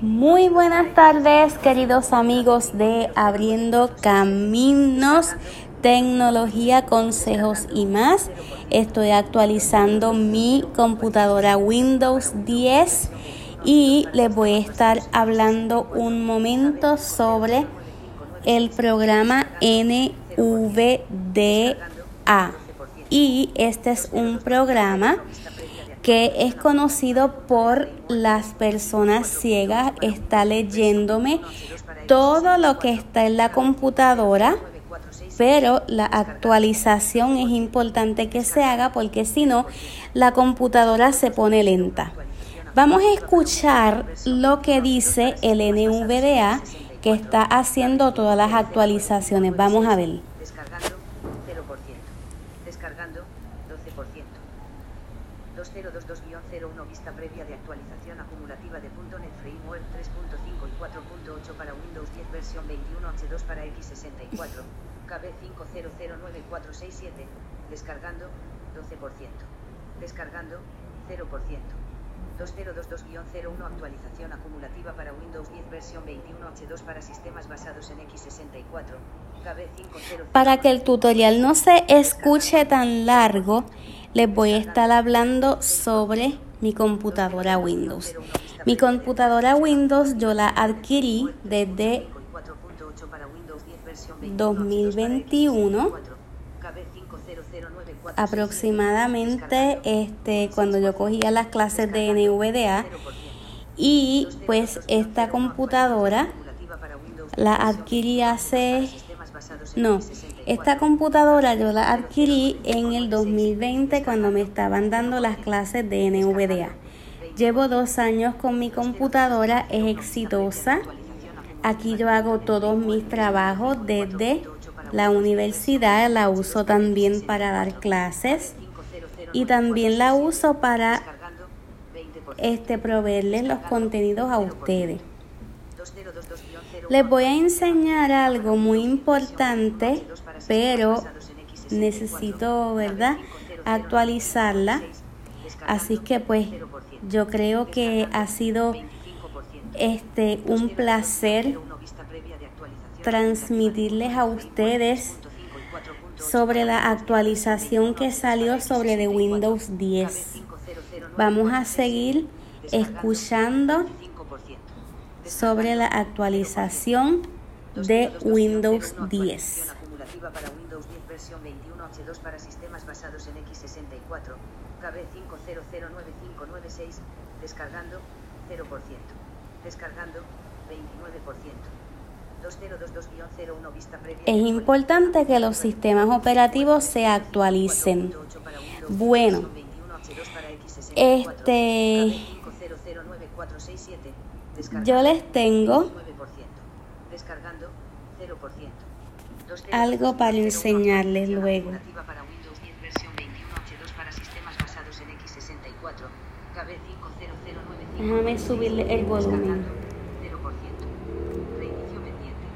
Muy buenas tardes, queridos amigos de Abriendo Caminos, Tecnología, Consejos y más. Estoy actualizando mi computadora Windows 10 y les voy a estar hablando un momento sobre el programa NVDA. Y este es un programa que es conocido por las personas ciegas, está leyéndome todo lo que está en la computadora, pero la actualización es importante que se haga porque si no, la computadora se pone lenta. Vamos a escuchar lo que dice el NVDA que está haciendo todas las actualizaciones. Vamos a ver. Descargando 0%. Descargando 12%. 2022-01 vista previa de actualización acumulativa de .NET Framework 3.5 y 4.8 para Windows 10 versión 21H2 para X64. KB500947. Descargando 12%. Descargando 0%. 2022-01 actualización acumulativa para Windows 10 versión 21H2 para sistemas basados en X64. KB50 Para que el tutorial no se escuche tan largo, les voy a estar hablando sobre mi computadora Windows. Mi computadora Windows yo la adquirí desde 4.8 para Windows 10 versión 2021 KB500947. aproximadamente este cuando yo cogía las clases de NVDA y pues esta computadora la adquirí hace no esta computadora yo la adquirí en el 2020 cuando me estaban dando las clases de NVDA llevo dos años con mi computadora es exitosa aquí yo hago todos mis trabajos desde la universidad la uso también para dar clases y también la uso para Descargando 20%. este proveerles los contenidos a ustedes. 2022-01 Les voy a enseñar algo muy importante, pero necesito, ¿verdad?, actualizarla. Así que pues yo creo que ha sido este un placer transmitirles a ustedes sobre la actualización que salió sobre de Windows 10. Vamos a seguir escuchando sobre la actualización de Windows 10. Acumulativa para Windows 10 versión 21H2 para sistemas basados en X64. KB50095596. Descargando 0%. Descargando 29%. 2022-01 vista previa. Es importante que los sistemas operativos se actualicen. 4.8 para Windows Bueno, 21H2 para X64. este, KB500947. Descargando yo les tengo 9%. Descargando 0%. Algo para enseñarles luego. Acumulativa para Windows 10 versión 21H2 para sistemas basados en X64. KB500955. Déjame subirle el volumen. 0%. Reinicio pendiente.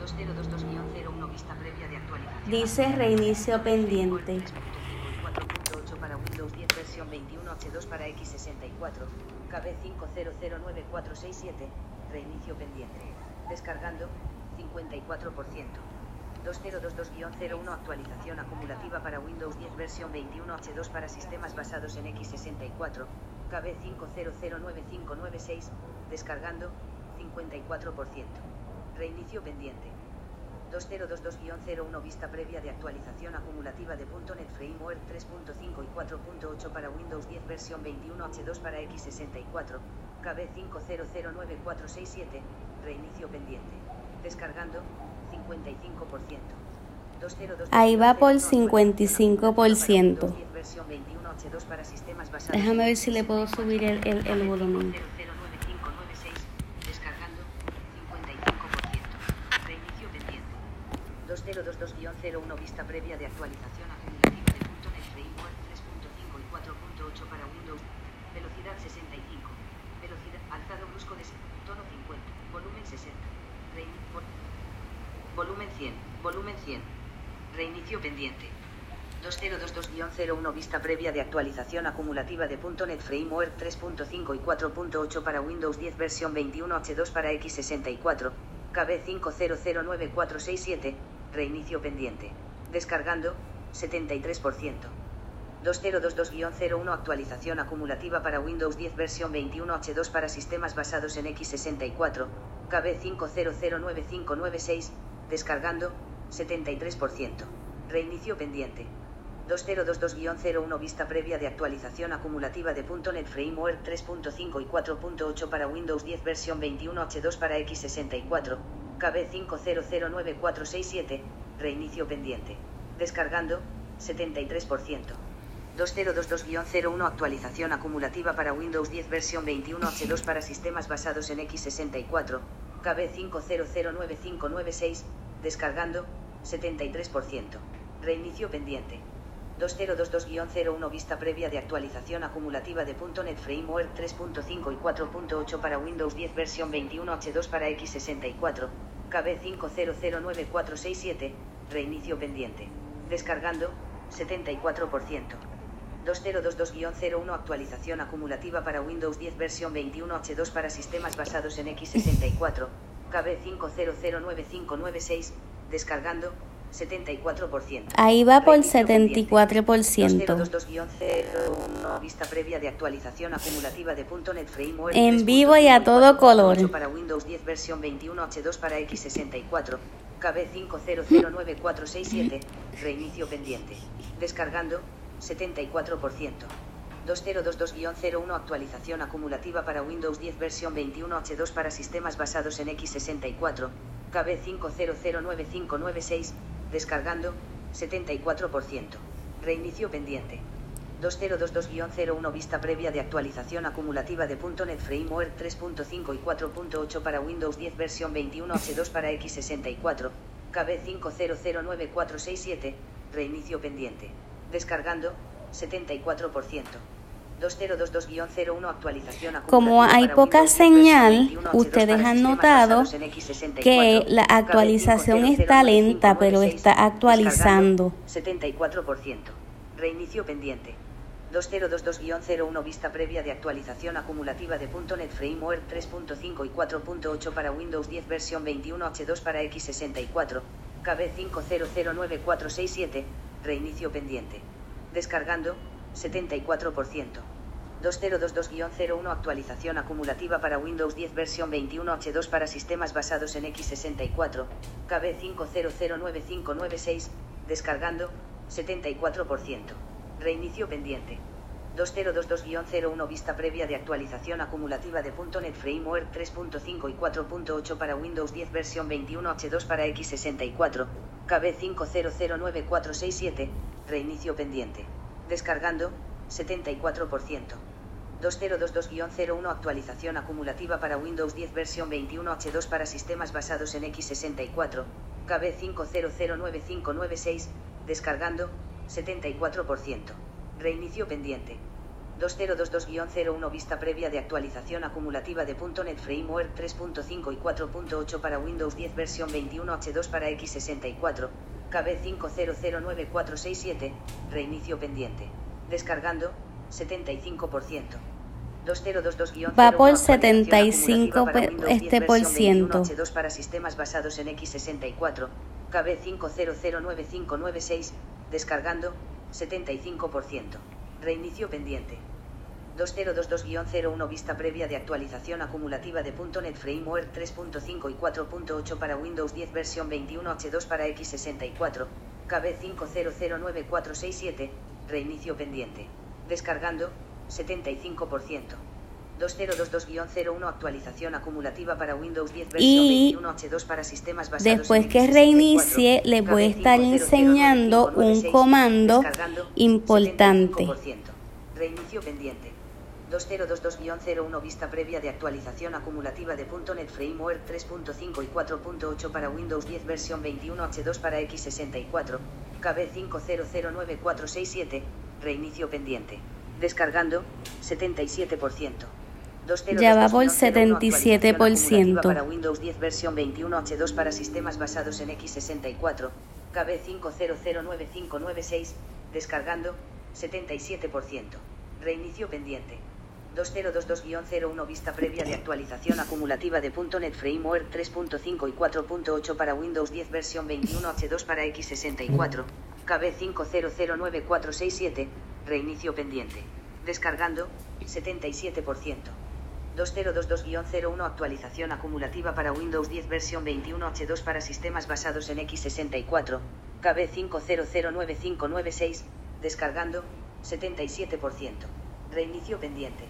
2022-01 vista previa de actualización. Dice reinicio pendiente. 4.8 para Windows 10 versión 21H2 para X64. KB500947. Reinicio pendiente. Descargando 54%. 2022-01 actualización acumulativa para Windows 10 versión 21H2 para sistemas basados en X64. KB50095596. Descargando 54%. Reinicio pendiente. 2022-01 vista previa de actualización acumulativa de .NET Framework 3.5 y 4.8 para Windows 10 versión 21H2 para X64. KB500947. Reinicio pendiente. Descargando 55%. 2022 Ahí va por 55%. 55%. Versión 21H2 para sistemas basados Déjame ver si le puedo subir el, el, el volumen. 009596, descargando 55%. Reinicio pendiente. 2022-01 vista previa de actualización acumulativa de .NET Framework 3.5 y 4.8 para Windows. Velocidad 65. Velocidad alzado brusco de tono 50. Volumen 60. Volumen 100. Volumen 100. Reinicio pendiente. 2022-01 vista previa de actualización acumulativa de .NET Framework 3.5 y 4.8 para Windows 10 versión 21H2 para X64, KB500947, reinicio pendiente. Descargando, 73%. 2022-01 actualización acumulativa para Windows 10 versión 21H2 para sistemas basados en X64, KB50095996, descargando, 73%. Reinicio pendiente. 2022-01 vista previa de actualización acumulativa de .NET Framework 3.5 y 4.8 para Windows 10 versión 21H2 para X64, KB500947, reinicio pendiente. Descargando, 73%. 2022-01 actualización acumulativa para Windows 10 versión 21H2 para sistemas basados en X64, KB50095996, descargando, 73%. Reinicio pendiente. 2022-01 vista previa de actualización acumulativa de .NET Framework 3.5 y 4.8 para Windows 10 versión 21H2 para X64, KB500947, reinicio pendiente. Descargando, 74%. 2022-01 actualización acumulativa para Windows 10 versión 21H2 para sistemas basados en X64, KB50095996, descargando, 74%. Ahí va por 74%. Vista previa de actualización acumulativa de .NET Framework en vivo y a todo color. Para Windows 10 versión 21H2 para X64, KB500947, reinicio pendiente. Descargando, 74%. 2022-01 actualización acumulativa para Windows 10 versión 21H2 para sistemas basados en X64, KB50095996, descargando, 74%. Reinicio pendiente. 2022-01 vista previa de actualización acumulativa de .NET Framework 3.5 y 4.8 para Windows 10 versión 21H2 para X64, KB500947, reinicio pendiente. Descargando, 74%. 2022-01 actualización Como hay poca señal, ustedes han notado que la actualización está lenta, pero está actualizando. 74%. Reinicio pendiente. 2022-01 vista previa de actualización acumulativa de .NET Framework 3.5 y 4.8 para Windows 10 versión 21H2 para X64, KB500947, reinicio pendiente. Descargando, 74%. 2022-01 actualización acumulativa para Windows 10 versión 21H2 para sistemas basados en X64, KB50095996, descargando, 74%. Reinicio pendiente. 2022-01 vista previa de actualización acumulativa de .NET Framework 3.5 y 4.8 para Windows 10 versión 21H2 para X64, KB500947, reinicio pendiente. Descargando, 74%. 2022-01 actualización acumulativa para Windows 10 versión 21H2 para sistemas basados en X64, KB50095996, descargando, 74%. Reinicio pendiente. 2022-01 vista previa de actualización acumulativa de .NET Framework 3.5 y 4.8 para Windows 10 versión 21H2 para X64, KB500947, reinicio pendiente. Descargando, 75%. 2022-01 Va por 75 este por ciento. H2 para sistemas basados en X64, KB50095996, descargando, 75%. Reinicio pendiente. 2022-01 vista previa de actualización acumulativa de .NET Framework 3.5 y 4.8 para Windows 10 versión 21H2 para X64, KB500947, reinicio pendiente. Descargando, 75%. 2022-01 actualización acumulativa para Windows 10 versión y 21H2 para sistemas basados después que X64, reinicie le voy a estar enseñando un comando importante 75%. Reinicio pendiente. 2022-01 vista previa de actualización acumulativa de .NET Framework 3.5 y 4.8 para Windows 10 versión 21H2 para X64, KB500947, reinicio pendiente. Descargando, 77%. Ya va por 2022-01 77%. Para Windows 10 versión 21H2 para sistemas basados en X64, KB50095996, Descargando, 77%. Reinicio pendiente. 2022-01 Vista previa de actualización acumulativa de .NET Framework 3.5 y 4.8 para Windows 10 versión 21H2 para X64. KB500947. Reinicio pendiente. Descargando, 77%. 2022-01 Actualización acumulativa para Windows 10 versión 21H2 para sistemas basados en X64. KB50095996. Descargando, 77%. Reinicio pendiente.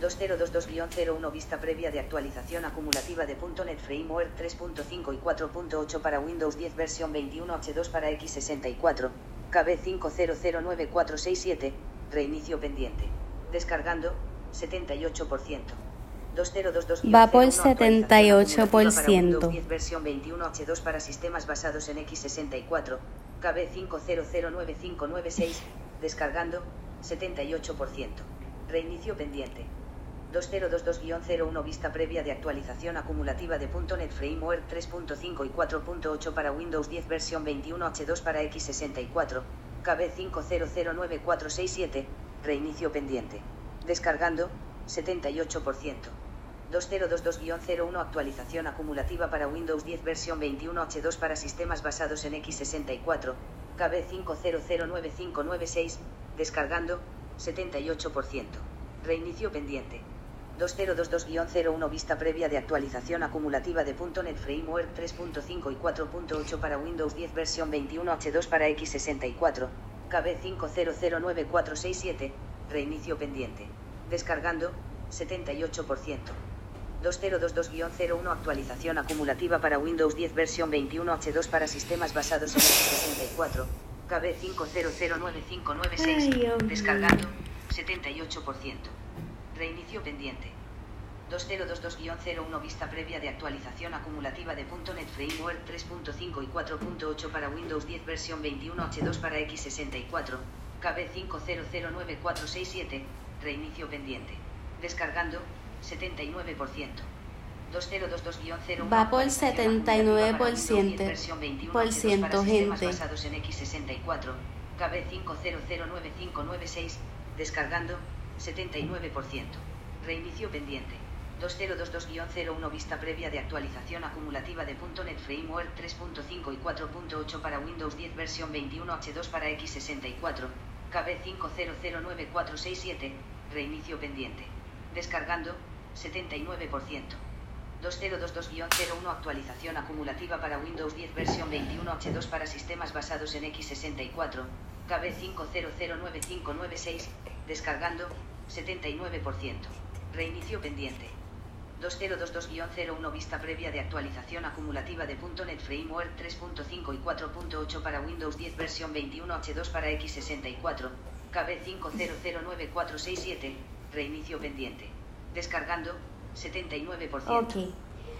2022-01 Vista previa de actualización acumulativa de .NET Framework 3.5 y 4.8 para Windows 10 versión 21H2 para X64. KB500947. Reinicio pendiente. Descargando, 78%. 2022 Va por 78%. Versión 21H2 para sistemas basados en X64. KB50095996. Descargando, 78%. Reinicio pendiente. 2022-01 Vista previa de actualización acumulativa de .NET Framework 3.5 y 4.8 para Windows 10 versión 21H2 para X64. KB500947. Reinicio pendiente. Descargando, 78%. 2022-01 Actualización acumulativa para Windows 10 versión 21H2 para sistemas basados en X64. KB50095996. Descargando, 78%. Reinicio pendiente. 2022-01 Vista previa de actualización acumulativa de .NET Framework 3.5 y 4.8 para Windows 10 versión 21H2 para X64. KB500947. Reinicio pendiente. Descargando, 78%. 2022-01 Actualización acumulativa para Windows 10 versión 21H2 para sistemas basados en X64. KB50095996. Descargando, 78%. Reinicio pendiente. 2022-01 Vista previa de actualización acumulativa de .NET Framework 3.5 y 4.8 para Windows 10 versión 21H2 para X64. KB500947. Reinicio pendiente. Descargando, 79%. 2022-01 Va por 79% por ciento, gente. basados en X64. KB50095996. Descargando, 79%. Reinicio pendiente. 2022-01 Vista previa de actualización acumulativa de .NET Framework 3.5 y 4.8 para Windows 10 versión 21H2 para X64. KB500947. Reinicio pendiente. Descargando, 79%. 2022-01 Actualización acumulativa para Windows 10 versión 21H2 para sistemas basados en X64. KB50095996. Descargando, 79%. Reinicio pendiente. 2022-01 Vista previa de actualización acumulativa de .NET Framework 3.5 y 4.8 para Windows 10 versión 21H2 para X64. KB500947. Reinicio pendiente. Descargando, 79%. Ok.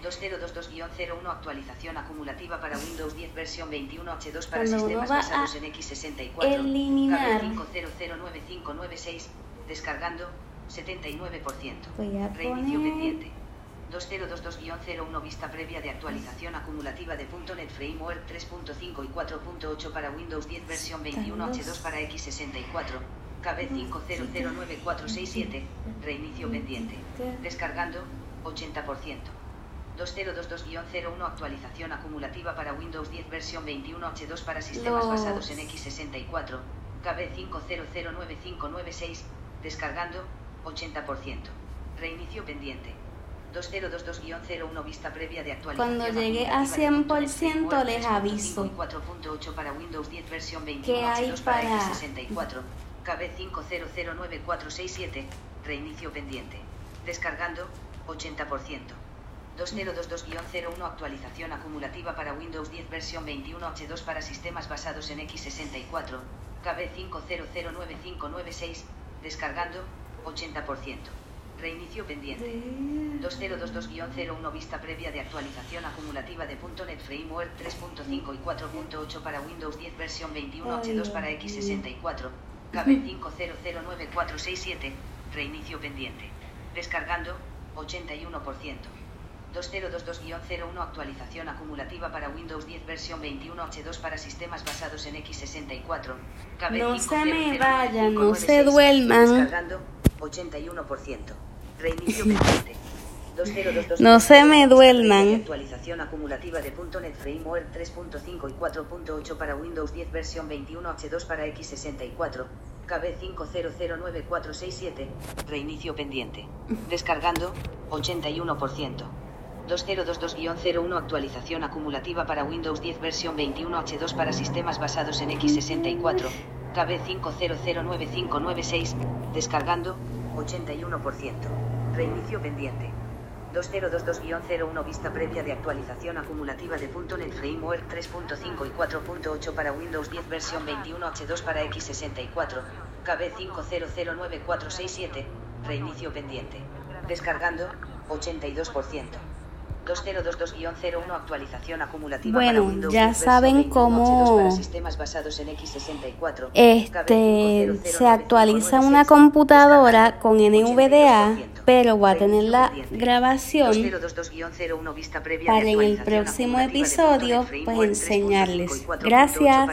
2022-01 Actualización acumulativa para Windows 10 versión 21H2 para Cuando sistemas basados en X64. eliminar- KB50095996. Descargando, 79%. Voy a Reinicio pendiente. 2022-01 Vista previa de actualización acumulativa de .NET Framework 3.5 y 4.8 para Windows 10 versión 21H2 para X64. KB500947. Reinicio pendiente. Descargando, 80%. 2022-01 Actualización acumulativa para Windows 10 versión 21H2 para sistemas Los- basados en X64. KB50095996. Descargando, 80%. Reinicio pendiente. 2022-01 Vista previa de actualización. Cuando llegue a acumulativa de .NET 100% Framework les 3.5 aviso. y 4.8 para Windows 10 versión ¿Qué hay 21H2 para para- X64. KB500947. Reinicio pendiente. Descargando, 80%. 2022-01 Actualización acumulativa para Windows 10 versión 21H2 para sistemas basados en X64. KB50095996. Descargando, 80%. Reinicio pendiente. 2022-01 Vista previa de actualización acumulativa de .NET Framework 3.5 y 4.8 para Windows 10 versión 21H2 para X64. KB500947. Reinicio pendiente. Descargando, 81%. 2022-01 actualización acumulativa para Windows 10 versión 21H2 para sistemas basados en x64. KB No se me 5009596, vayan, no se duerman. Descargando 81%. Reinicio pendiente. 2022 No se me duerman. Actualización acumulativa de .NET Framework 3.5 y 4.8 para Windows 10 versión 21H2 para x64. KB 5009467. Reinicio pendiente. Descargando 81%. 2022-01 actualización acumulativa para Windows 10 versión 21H2 para sistemas basados en x64. KB 5009596. Descargando 81%. Reinicio pendiente. 2022-01 vista previa de actualización acumulativa de .NET Framework 3.5 y 4.8 para Windows 10 versión 21H2 para x64. KB 5009467. Reinicio pendiente. Descargando 82%. 2022-01 actualización acumulativa para Bueno, Windows ya 10 versión saben 21H2 cómo, sistemas basados en x64. Este se actualiza una computadora con NVDA, pero voy a tener la grabación 2022-01 vista previa de para en el próximo episodio pues Framework 3.5 y enseñarles. 4.8 Gracias.